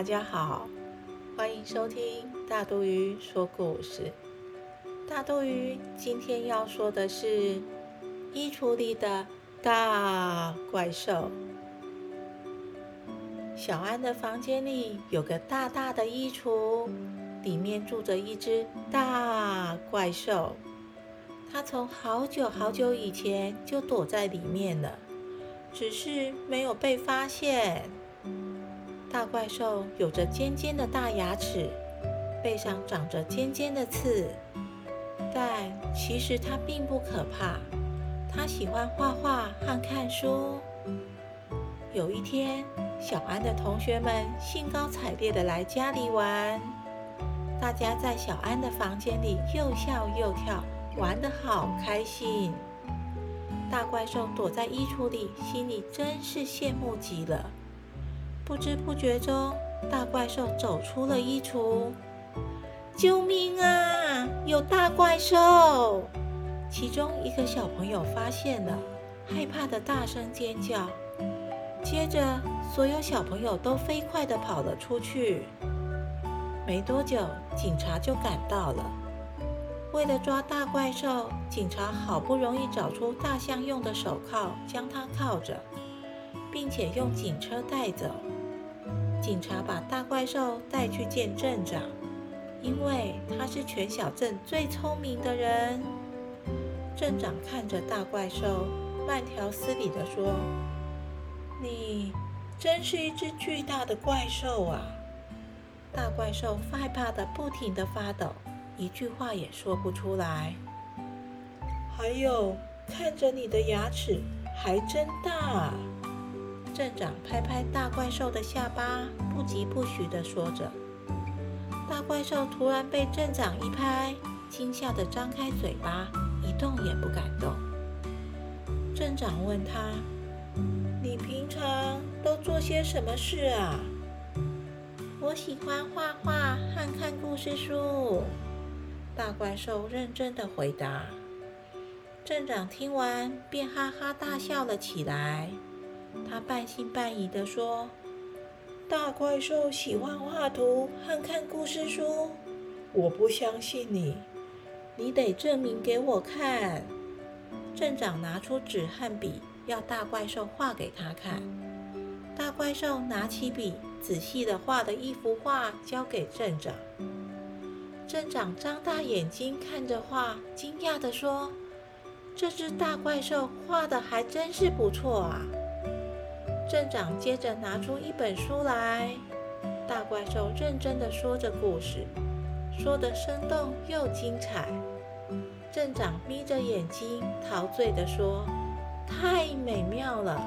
大家好，欢迎收听大肚鱼说故事。大肚鱼今天要说的是衣橱里的大怪兽。小安的房间里有个大大的衣橱，里面住着一只大怪兽。它从好久好久以前就躲在里面了，只是没有被发现。大怪兽有着尖尖的大牙齿，背上长着尖尖的刺，但其实它并不可怕。它喜欢画画和看书。有一天，小安的同学们兴高采烈地来家里玩，大家在小安的房间里又笑又跳，玩得好开心。大怪兽躲在衣橱里，心里真是羡慕极了。不知不觉中，大怪兽走出了衣橱。救命啊！有大怪兽！其中一个小朋友发现了，害怕的大声尖叫。接着，所有小朋友都飞快地跑了出去。没多久，警察就赶到了。为了抓大怪兽，警察好不容易找出大象用的手铐，将它铐着，并且用警车带走。警察把大怪兽带去见镇长，因为他是全小镇最聪明的人。镇长看着大怪兽，慢条斯理地说：“你真是一只巨大的怪兽啊！”大怪兽害怕的不停地发抖，一句话也说不出来。还有，看着你的牙齿还真大。镇长拍拍大怪兽的下巴，不疾不徐地说着。大怪兽突然被镇长一拍，惊吓地张开嘴巴，一动也不敢动。镇长问他：“你平常都做些什么事啊？”“我喜欢画画和看故事书。”大怪兽认真地回答。镇长听完，便哈哈大笑了起来。他半信半疑地说：“大怪兽喜欢画图和看故事书，我不相信你，你得证明给我看。”镇长拿出纸和笔，要大怪兽画给他看。大怪兽拿起笔，仔细地画了一幅画，交给镇长。镇长张大眼睛看着画，惊讶地说：“这只大怪兽画的还真是不错啊！”镇长接着拿出一本书来，大怪兽认真地说着故事，说得生动又精彩。镇长眯着眼睛，陶醉地说：“太美妙了，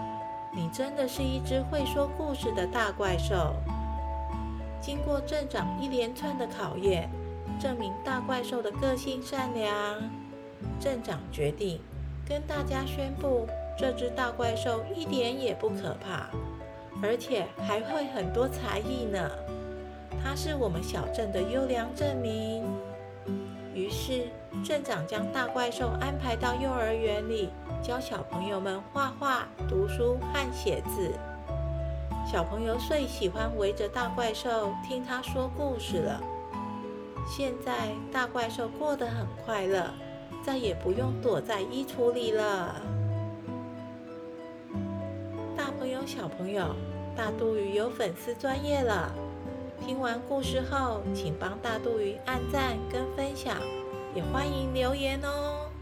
你真的是一只会说故事的大怪兽。”经过镇长一连串的考验，证明大怪兽的个性善良，镇长决定跟大家宣布。这只大怪兽一点也不可怕，而且还会很多才艺呢。它是我们小镇的优良证明。于是，镇长将大怪兽安排到幼儿园里，教小朋友们画画、读书和写字。小朋友最喜欢围着大怪兽听他说故事了。现在，大怪兽过得很快乐，再也不用躲在衣橱里了。小朋友，大肚鱼有粉丝专业了。听完故事后，请帮大肚鱼按赞跟分享，也欢迎留言哦。